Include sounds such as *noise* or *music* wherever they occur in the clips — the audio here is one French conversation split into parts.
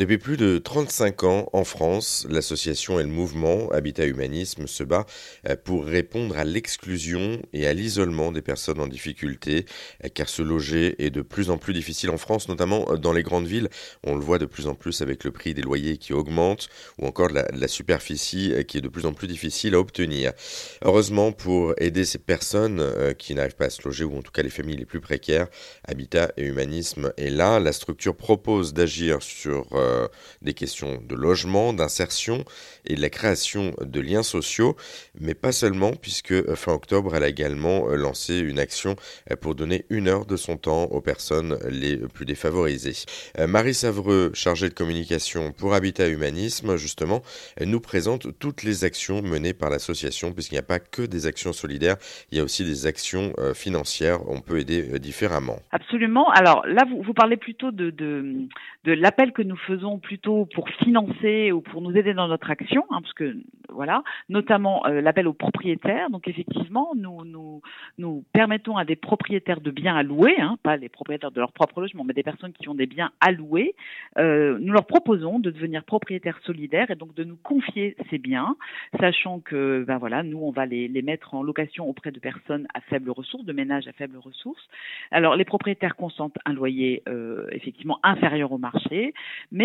Depuis plus de 35 ans, en France, l'association et le mouvement Habitat Humanisme se bat euh, pour répondre à l'exclusion et à l'isolement des personnes en difficulté, euh, car se loger est de plus en plus difficile en France, notamment euh, dans les grandes villes. On le voit de plus en plus avec le prix des loyers qui augmente, ou encore la, la superficie qui est de plus en plus difficile à obtenir. Heureusement, pour aider ces personnes qui n'arrivent pas à se loger, ou en tout cas les familles les plus précaires, Habitat et Humanisme est là. La structure propose d'agir sur euh, des questions de logement, d'insertion et de la création de liens sociaux, mais pas seulement, puisque euh, fin octobre, elle a également euh, lancé une action pour donner une heure de son temps aux personnes les plus défavorisées. Marie Savreux, chargée de communication pour Habitat Humanisme, justement, nous présente toutes les actions menées par l'association, puisqu'il n'y a pas que des actions solidaires, il y a aussi des actions financières, on peut aider différemment. Absolument. Alors là, vous, parlez plutôt de l'appel que nous faisons plutôt pour financer ou pour nous aider dans notre action, hein, parce que voilà, notamment euh, l'appel aux propriétaires. Donc effectivement, nous, nous, nous permettons à des propriétaires de biens à louer, hein, pas les propriétaires de leur propre logement, mais des personnes qui ont des biens à louer. Euh, nous leur proposons de devenir propriétaires solidaires et donc de nous confier ces biens, sachant que ben voilà, nous on va les, les mettre en location auprès de personnes à faible ressources, de ménages à faible ressources. Alors les propriétaires consentent un loyer euh, effectivement inférieur au marché,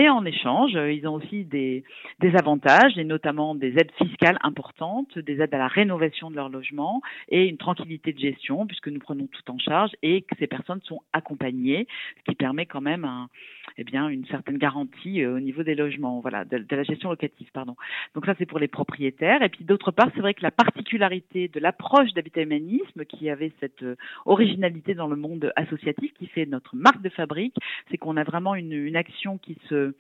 en échange, euh, ils ont aussi des, des avantages, et notamment des aides fiscales importantes, des aides à la rénovation de leur logement et une tranquillité de gestion, puisque nous prenons tout en charge et que ces personnes sont accompagnées, ce qui permet quand même un, eh bien, une certaine garantie euh, au niveau des logements, voilà, de, la gestion locative, pardon. Donc ça, c'est pour les propriétaires. Et puis d'autre part, c'est vrai que la particularité de l'approche d'habitat humanisme, qui avait cette euh, originalité dans le monde associatif, qui fait notre marque de fabrique, c'est qu'on a vraiment une, une action qui se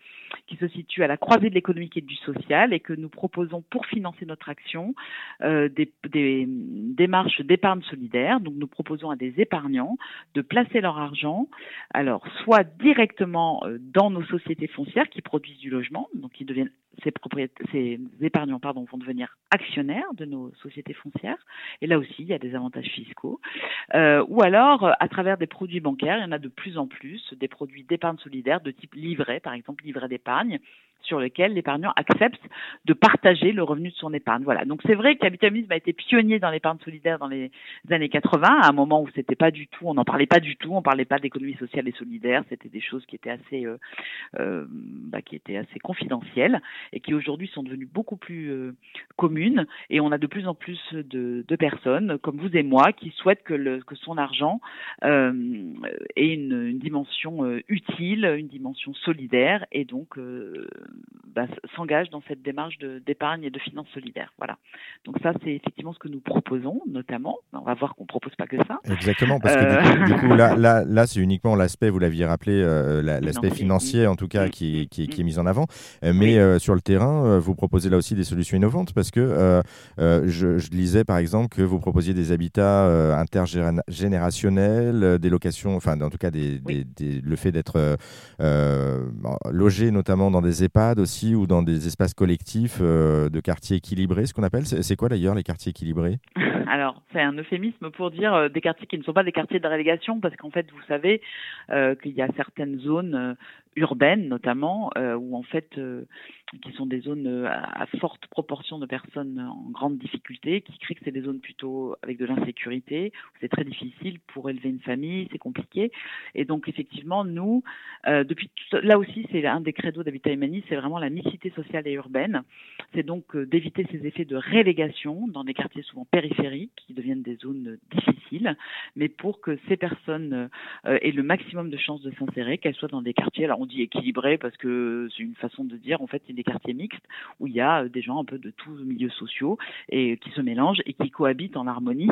qui se situe à la croisée de l'économique et du social et que nous proposons pour financer notre action euh, des, des démarches d'épargne solidaire. Donc nous proposons à des épargnants de placer leur argent, alors soit directement dans nos sociétés foncières qui produisent du logement, donc deviennent ces, épargnants vont devenir actionnaires de nos sociétés foncières. Et là aussi, il y a des avantages fiscaux. Euh, ou alors, à travers des produits bancaires, il y en a de plus en plus, des produits d'épargne solidaire de type livret, par exemple livret d'épargne, sur lequel l'épargnant accepte de partager le revenu de son épargne. Voilà. Donc c'est vrai qu'Habitamisme a été pionnier dans l'épargne solidaire dans les années 80, à un moment où c'était pas du tout, on n'en parlait pas du tout, on parlait pas d'économie sociale et solidaire, c'était des choses qui étaient assez, euh, euh, bah, qui étaient assez confidentielles et qui aujourd'hui sont devenues beaucoup plus euh, communes. Et on a de plus en plus de, de, personnes, comme vous et moi, qui souhaitent que, le, que son argent ait une, une dimension utile, une dimension solidaire et donc um, bah, s'engage dans cette démarche d'épargne et de finances solidaires. Voilà. Donc ça, c'est effectivement ce que nous proposons, notamment. On va voir qu'on ne propose pas que ça. Exactement, parce que du coup, là, là, là c'est uniquement l'aspect, vous l'aviez rappelé, euh, l'aspect financier en tout cas qui, qui, qui, est mis en avant. Euh, mais euh, sur le terrain, vous proposez là aussi des solutions innovantes parce que je, je, lisais par exemple que vous proposiez des habitats intergénérationnels, des locations, enfin en tout cas des, des, le fait d'être logé notamment dans des EHPAD aussi ou dans des espaces collectifs euh, de quartiers équilibrés, ce qu'on appelle. C'est quoi d'ailleurs les quartiers équilibrés? *laughs* Alors, c'est un euphémisme pour dire euh, des quartiers qui ne sont pas des quartiers de relégation, parce qu'en fait, vous savez euh, qu'il y a certaines zones urbaines, notamment, où en fait qui sont des zones euh, à forte proportion de personnes en grande difficulté, qui créent que c'est des zones plutôt avec de l'insécurité, c'est très difficile pour élever une famille, c'est compliqué. Et donc effectivement, nous, euh, depuis là aussi, c'est un des credos d'Habitat Humaniste, c'est vraiment la mixité sociale et urbaine. C'est donc euh, d'éviter ces effets de relégation dans des quartiers souvent périphériques qui deviennent des zones difficiles, mais pour que ces personnes aient le maximum de chances de s'insérer, qu'elles soient dans des quartiers, alors on dit équilibrés parce que c'est une façon de dire, en fait, des quartiers mixtes où il y a euh, des gens un peu de tous milieux sociaux et qui se mélangent et qui cohabitent en harmonie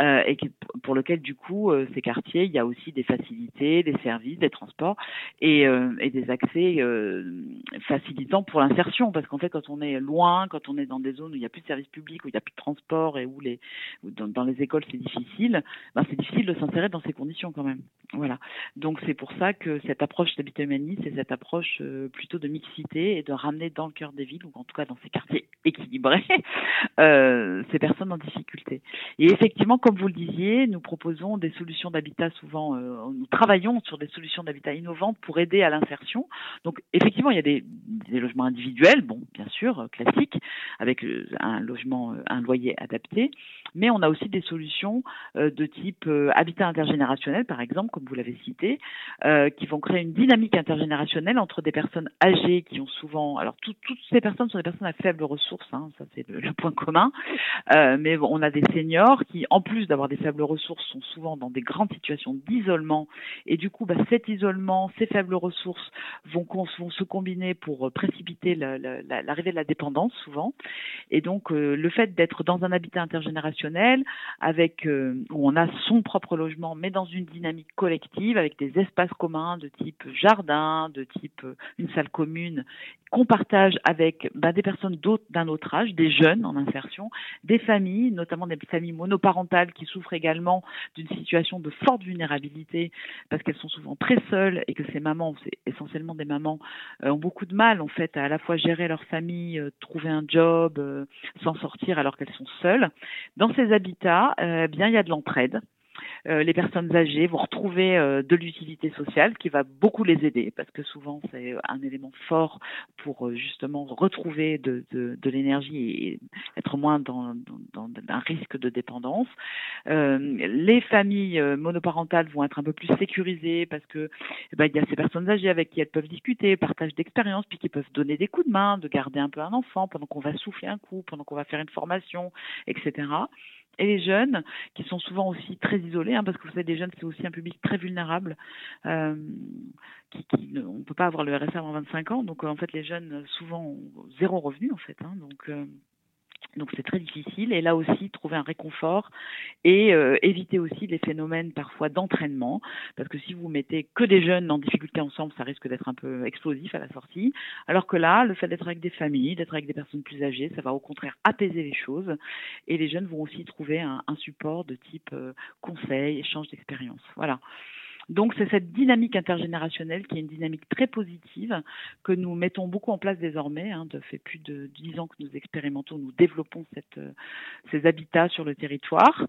euh, et pour lequel du coup euh, ces quartiers il y a aussi des facilités, des services, des transports et, des accès facilitant pour l'insertion, parce qu'en fait, quand on est loin, quand on est dans des zones où il n'y a plus de services publics, où il n'y a plus de transport et où dans, les écoles c'est difficile, ben, c'est difficile de s'insérer dans ces conditions quand même. Voilà. Donc c'est pour ça que cette approche d'habitat humaniste, c'est cette approche plutôt de mixité et de ramener dans le cœur des villes, ou en tout cas dans ces quartiers *laughs* équilibrés, *laughs* euh, ces personnes en difficulté. Et effectivement, comme vous le disiez, nous proposons des solutions d'habitat souvent, euh, nous travaillons sur des solutions d'habitat innovantes pour aider à l'insertion. Donc effectivement, il y a des, logements individuels, bon, bien sûr, classiques, avec un logement, un loyer adapté, mais on a aussi des solutions de type habitat intergénérationnel, par exemple, comme vous l'avez cité, euh, qui vont créer une dynamique intergénérationnelle entre des personnes âgées qui ont souvent, alors toutes ces personnes sont des personnes à faibles ressources, hein, ça c'est le, point commun, euh, mais on a des seniors qui, en plus d'avoir des faibles ressources, sont souvent dans des grandes situations d'isolement, et du coup, bah, cet isolement, ces faibles ressources vont, se combiner pour précipiter l'arrivée de la dépendance souvent, et donc euh, le fait d'être dans un habitat intergénérationnel où on a son propre logement, mais dans une dynamique collective avec des espaces communs de type jardin, de type euh, une salle commune, qu'on partage avec bah, des personnes d'un autre âge, des jeunes en insertion, des familles, notamment des familles monoparentales qui souffrent également d'une situation de forte vulnérabilité parce qu'elles sont souvent très seules et que ces mamans, essentiellement des mamans, euh, ont beaucoup de mal en fait à à la fois gérer leur famille, euh, trouver un job, s'en sortir alors qu'elles sont seules. Dans ces habitats, bien il y a de l'entraide. Euh, les personnes âgées vont retrouver euh, de l'utilité sociale qui va beaucoup les aider parce que souvent c'est un élément fort pour euh, justement retrouver de, l'énergie et être moins dans, un risque de dépendance. les familles monoparentales vont être un peu plus sécurisées parce que eh ben, il y a ces personnes âgées avec qui elles peuvent discuter, partage d'expériences, puis qui peuvent donner des coups de main, de garder un peu un enfant pendant qu'on va souffler un coup, pendant qu'on va faire une formation, etc et les jeunes, qui sont souvent aussi très isolés, hein, parce que vous savez, les jeunes, c'est aussi un public très vulnérable. Euh, qui, on ne peut pas avoir le RSA avant 25 ans, donc en fait, les jeunes, souvent, ont zéro revenu, en fait. Hein, donc, euh, donc c'est très difficile et là aussi trouver un réconfort et euh, éviter aussi les phénomènes parfois d'entraînement parce que si vous mettez que des jeunes en difficulté ensemble, ça risque d'être un peu explosif à la sortie. Alors que là, le fait d'être avec des familles, d'être avec des personnes plus âgées, ça va au contraire apaiser les choses et les jeunes vont aussi trouver un, support de type euh, conseil, échange d'expérience. Voilà. Donc c'est cette dynamique intergénérationnelle qui est une dynamique très positive que nous mettons beaucoup en place désormais. Hein, ça fait plus de dix ans que nous expérimentons, nous développons cette, euh, ces habitats sur le territoire.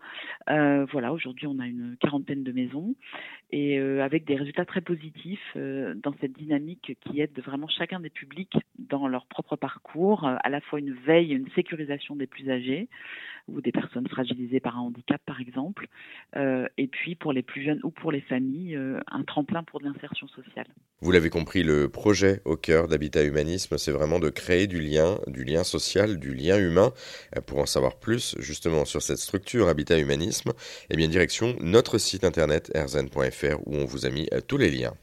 Euh, voilà, aujourd'hui on a une quarantaine de maisons et euh, avec des résultats très positifs euh, dans cette dynamique qui aide vraiment chacun des publics dans leur propre parcours, à la fois une veille, une sécurisation des plus âgés ou des personnes fragilisées par un handicap par exemple, et puis pour les plus jeunes ou pour les familles euh, un tremplin pour de l'insertion sociale. Vous l'avez compris, le projet au cœur d'Habitat Humanisme, c'est vraiment de créer du lien, du lien social, du lien humain. Euh, pour en savoir plus justement sur cette structure Habitat Humanisme, eh bien direction notre site internet erzen.fr où on vous a mis euh, tous les liens.